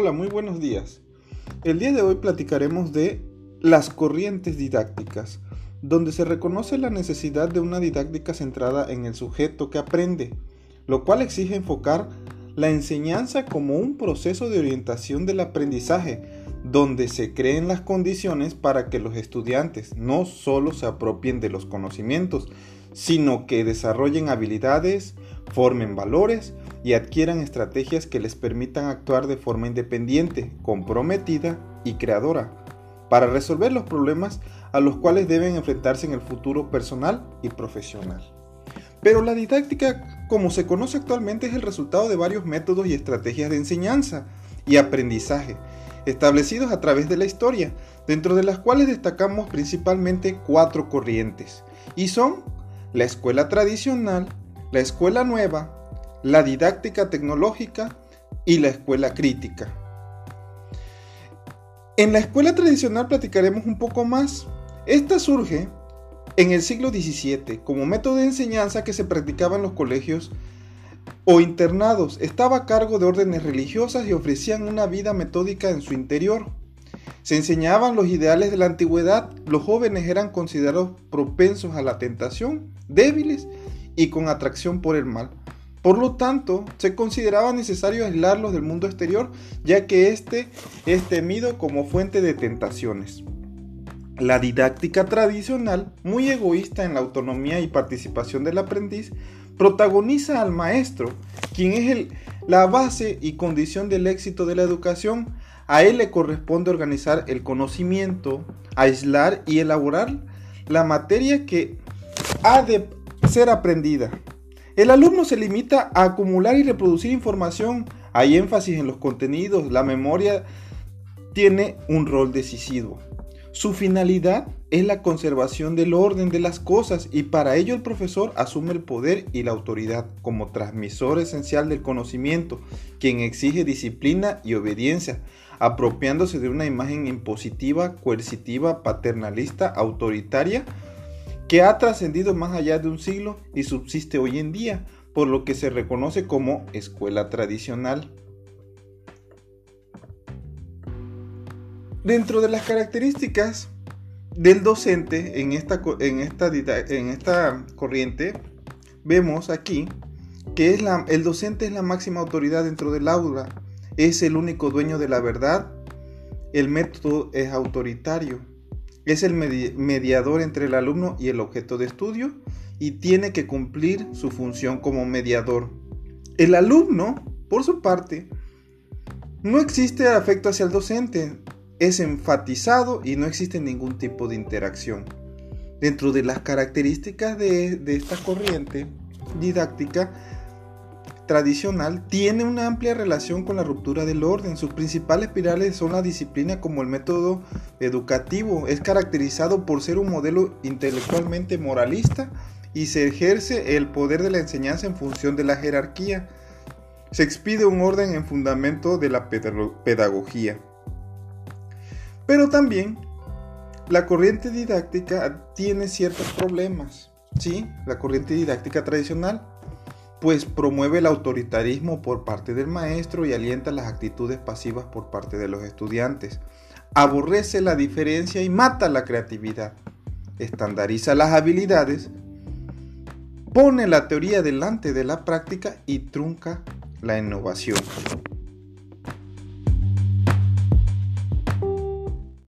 Hola, muy buenos días. El día de hoy platicaremos de las corrientes didácticas, donde se reconoce la necesidad de una didáctica centrada en el sujeto que aprende, lo cual exige enfocar la enseñanza como un proceso de orientación del aprendizaje, donde se creen las condiciones para que los estudiantes no solo se apropien de los conocimientos, sino que desarrollen habilidades, formen valores y adquieran estrategias que les permitan actuar de forma independiente, comprometida y creadora, para resolver los problemas a los cuales deben enfrentarse en el futuro personal y profesional. Pero la didáctica, como se conoce actualmente, es el resultado de varios métodos y estrategias de enseñanza y aprendizaje, establecidos a través de la historia, dentro de las cuales destacamos principalmente cuatro corrientes, y son la escuela tradicional, la escuela nueva, la didáctica tecnológica y la escuela crítica. En la escuela tradicional platicaremos un poco más. Esta surge en el siglo XVII como método de enseñanza que se practicaba en los colegios o internados. Estaba a cargo de órdenes religiosas y ofrecían una vida metódica en su interior. Se enseñaban los ideales de la antigüedad, los jóvenes eran considerados propensos a la tentación, débiles y con atracción por el mal. Por lo tanto, se consideraba necesario aislarlos del mundo exterior, ya que éste es temido como fuente de tentaciones. La didáctica tradicional, muy egoísta en la autonomía y participación del aprendiz, protagoniza al maestro, quien es la base y condición del éxito de la educación. A él le corresponde organizar el conocimiento, aislar y elaborar la materia que ha de ser aprendida. El alumno se limita a acumular y reproducir información. Hay énfasis en los contenidos. La memoria tiene un rol decisivo. Su finalidad es la conservación del orden de las cosas y para ello el profesor asume el poder y la autoridad como transmisor esencial del conocimiento, quien exige disciplina y obediencia, apropiándose de una imagen impositiva, coercitiva, paternalista, autoritaria, que ha trascendido más allá de un siglo y subsiste hoy en día, por lo que se reconoce como escuela tradicional. Dentro de las características del docente en esta, en esta, en esta corriente, vemos aquí que es el docente es la máxima autoridad dentro del aula, es el único dueño de la verdad, el método es autoritario, es el mediador entre el alumno y el objeto de estudio y tiene que cumplir su función como mediador. El alumno, por su parte, no existe afecto hacia el docente, es enfatizado y no existe ningún tipo de interacción. Dentro de las características de, de esta corriente didáctica, tradicional tiene una amplia relación con la ruptura del orden. Sus principales pilares son la disciplina como el método educativo. Es caracterizado por ser un modelo intelectualmente moralista y se ejerce el poder de la enseñanza en función de la jerarquía. Se expide un orden en fundamento de la pedagogía. Pero también la corriente didáctica tiene ciertos problemas. ¿sí? La corriente didáctica tradicional pues promueve el autoritarismo por parte del maestro y alienta las actitudes pasivas por parte de los estudiantes. Aborrece la diferencia y mata la creatividad. Estandariza las habilidades, pone la teoría delante de la práctica y trunca la innovación.